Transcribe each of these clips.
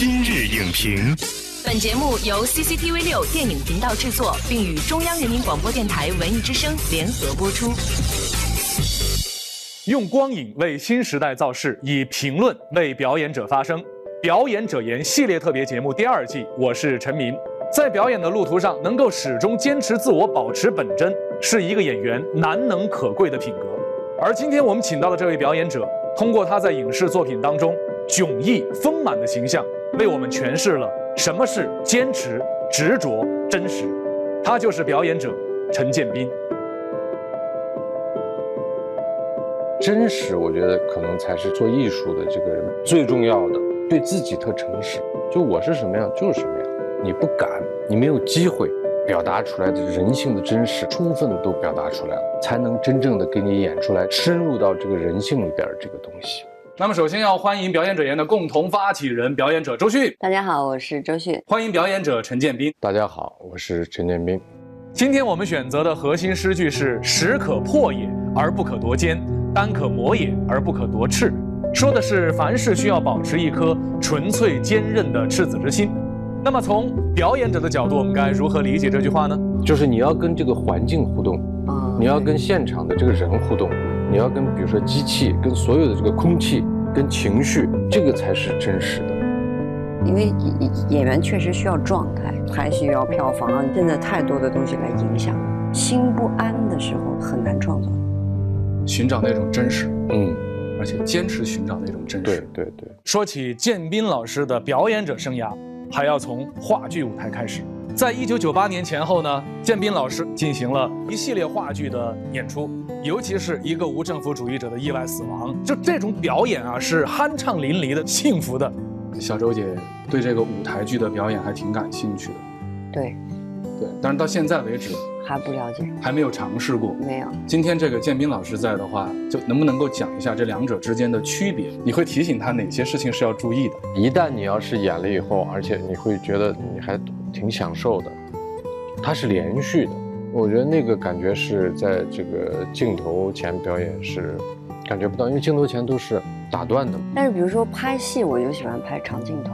今日影评，本节目由 CCTV 六电影频道制作，并与中央人民广播电台文艺之声联合播出。用光影为新时代造势，以评论为表演者发声。表演者言系列特别节目第二季，我是陈明。在表演的路途上，能够始终坚持自我，保持本真，是一个演员难能可贵的品格。而今天我们请到的这位表演者，通过他在影视作品当中迥异丰满的形象，为我们诠释了什么是坚持、执着、真实。他就是表演者陈建斌。真实，我觉得可能才是做艺术的这个人最重要的，对自己特诚实。就我是什么样，就是什么样。你不敢，你没有机会表达出来的人性的真实，充分都表达出来了，才能真正的给你演出来，深入到这个人性里边这个东西。那么，首先要欢迎表演者言的共同发起人表演者周迅，大家好，我是周迅，欢迎表演者陈建斌，大家好，我是陈建斌。今天我们选择的核心诗句是“石可破也而不可夺坚，丹可磨也而不可夺赤”，说的是凡事需要保持一颗纯粹坚韧的赤子之心。那么从表演者的角度，我们该如何理解这句话呢？就是你要跟这个环境互动，啊，你要跟现场的这个人互动，你要跟比如说机器、跟所有的这个空气、跟情绪，这个才是真实的。因为演演员确实需要状态，还需要票房，现在太多的东西来影响，心不安的时候很难创作。寻找那种真实，嗯，而且坚持寻找那种真实。对对对。说起建斌老师的表演者生涯。还要从话剧舞台开始，在一九九八年前后呢，建斌老师进行了一系列话剧的演出，尤其是一个无政府主义者的意外死亡，就这种表演啊，是酣畅淋漓的、幸福的。小周姐对这个舞台剧的表演还挺感兴趣的，对，对，但是到现在为止。还不了解，还没有尝试过。没有。今天这个建斌老师在的话，就能不能够讲一下这两者之间的区别？你会提醒他哪些事情是要注意的？一旦你要是演了以后，而且你会觉得你还挺享受的，它是连续的。我觉得那个感觉是在这个镜头前表演是感觉不到，因为镜头前都是打断的。但是比如说拍戏，我就喜欢拍长镜头。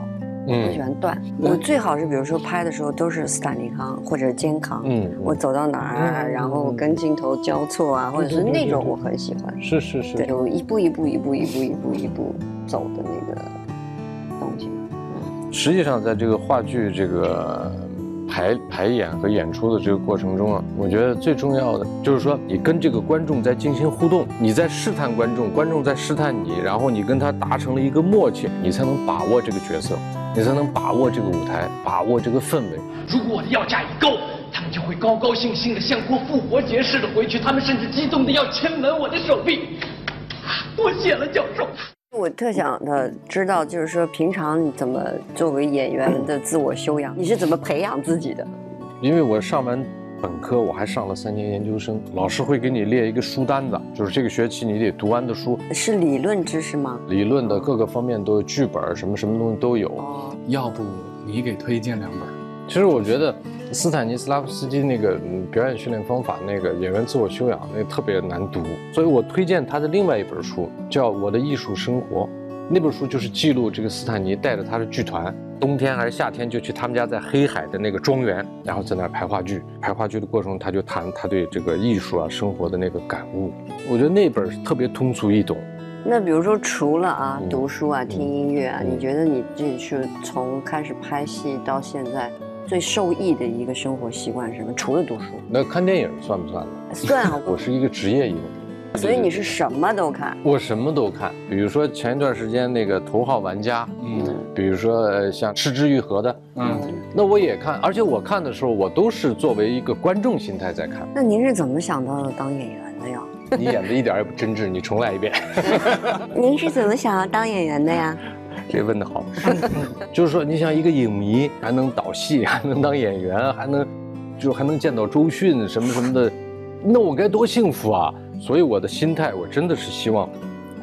我喜欢断，我最好是比如说拍的时候都是斯坦尼康或者肩扛，嗯，我走到哪儿，然后跟镜头交错啊，或者是那种我很喜欢，是是是，对，就一步一步一步一步一步一步走的那个。实际上，在这个话剧这个。排排演和演出的这个过程中啊，我觉得最重要的就是说，你跟这个观众在进行互动，你在试探观众，观众在试探你，然后你跟他达成了一个默契，你才能把握这个角色，你才能把握这个舞台，把握这个氛围。如果我的要价一高，他们就会高高兴兴的像过复活节似的回去，他们甚至激动的要亲吻我的手臂。多谢了，教授。我特想的知道，就是说平常你怎么作为演员的自我修养，你是怎么培养自己的？因为我上完本科，我还上了三年研究生，老师会给你列一个书单子，就是这个学期你得读完的书。是理论知识吗？理论的各个方面都有，剧本什么什么东西都有。哦，要不你给推荐两本？其实我觉得斯坦尼斯拉夫斯基那个表演训练方法，那个演员自我修养，那特别难读，所以我推荐他的另外一本书，叫《我的艺术生活》。那本书就是记录这个斯坦尼带着他的剧团，冬天还是夏天就去他们家在黑海的那个庄园，然后在那儿排话剧。排话剧的过程中，他就谈他对这个艺术啊、生活的那个感悟。我觉得那本特别通俗易懂。那比如说，除了啊读书啊、听音乐啊，你觉得你这是从开始拍戏到现在？最受益的一个生活习惯是什么？除了读书，那看电影算不算呢？算啊，我是一个职业影迷，所以你是什么都看？我什么都看，比如说前一段时间那个《头号玩家》，嗯，比如说像《失之愈合》的，嗯，那我也看，而且我看的时候，我都是作为一个观众心态在看。那您是怎么想到当演员的呀？你演的一点也不真挚，你重来一遍。您是怎么想要当演员的呀？这问的好，就是说，你想一个影迷还能导戏，还能当演员，还能，就还能见到周迅什么什么的，那我该多幸福啊！所以我的心态，我真的是希望，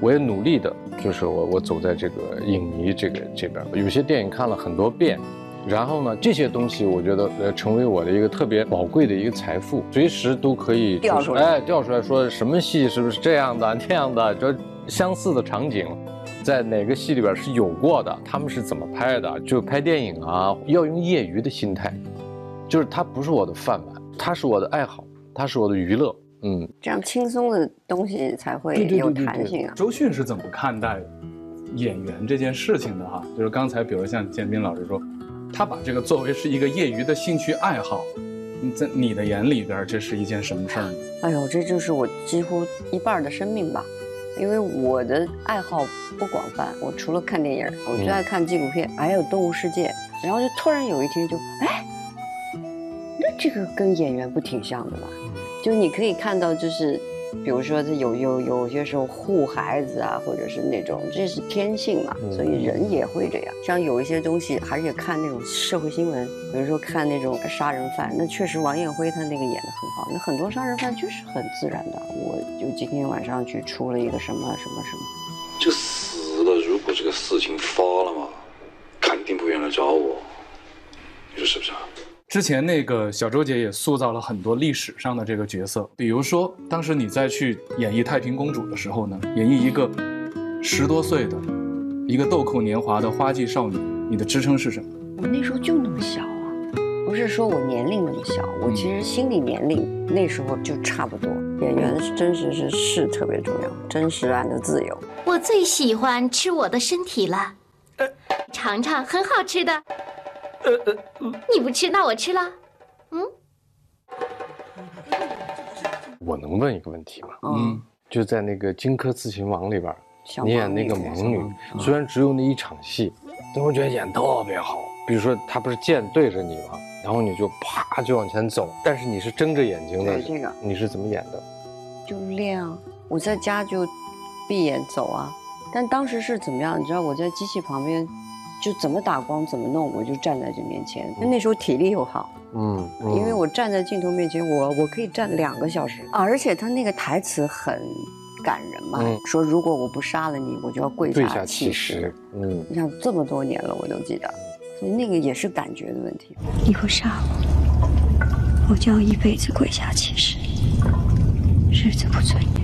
我也努力的，就是我我走在这个影迷这个这边。有些电影看了很多遍，然后呢，这些东西我觉得呃成为我的一个特别宝贵的一个财富，随时都可以调出来，哎，调出来说什么戏是不是这样的那样的，就相似的场景。在哪个戏里边是有过的，他们是怎么拍的，就拍电影啊，要用业余的心态，就是它不是我的饭碗，它是我的爱好，它是我的娱乐，嗯，这样轻松的东西才会有弹性啊。周迅是怎么看待演员这件事情的哈？就是刚才比如像建斌老师说，他把这个作为是一个业余的兴趣爱好。在你的眼里边，这是一件什么事儿呢？哎呦，这就是我几乎一半的生命吧，因为我的爱好不广泛，我除了看电影，我最爱看纪录片，还有动物世界。然后就突然有一天就，哎，那这个跟演员不挺像的吗？就你可以看到，就是。比如说，他有有有些时候护孩子啊，或者是那种，这是天性嘛，所以人也会这样。像有一些东西，还是看那种社会新闻，比如说看那种杀人犯，那确实王艳辉他那个演的很好。那很多杀人犯就是很自然的。我就今天晚上去出了一个什么什么什么，就死了。如果这个事情发了嘛，肯定不愿来找我，你说是不是啊？之前那个小周姐也塑造了很多历史上的这个角色，比如说当时你在去演绎太平公主的时候呢，演绎一个十多岁的一个豆蔻年华的花季少女，你的支撑是什么？我那时候就那么小啊，不是说我年龄那么小，我其实心理年龄那时候就差不多。演员真实是是特别重要，真实感的自由。我最喜欢吃我的身体了，尝尝很好吃的。呃呃，你不吃，那我吃了。嗯，我能问一个问题吗？嗯，就在那个《荆轲刺秦王》里边，你演那个盲女，虽然只有那一场戏，但我觉得演特别好。比如说，他不是剑对着你吗？然后你就啪就往前走，但是你是睁着眼睛的。对这个，你是怎么演的？就练啊，我在家就闭眼走啊。但当时是怎么样？你知道我在机器旁边。就怎么打光怎么弄，我就站在这面前。那时候体力又好，嗯，因为我站在镜头面前，我我可以站两个小时，而且他那个台词很感人嘛，说如果我不杀了你，我就要跪下乞食。嗯，你想这么多年了，我都记得，所以那个也是感觉的问题。你不杀我，我就要一辈子跪下乞食，日子不尊严。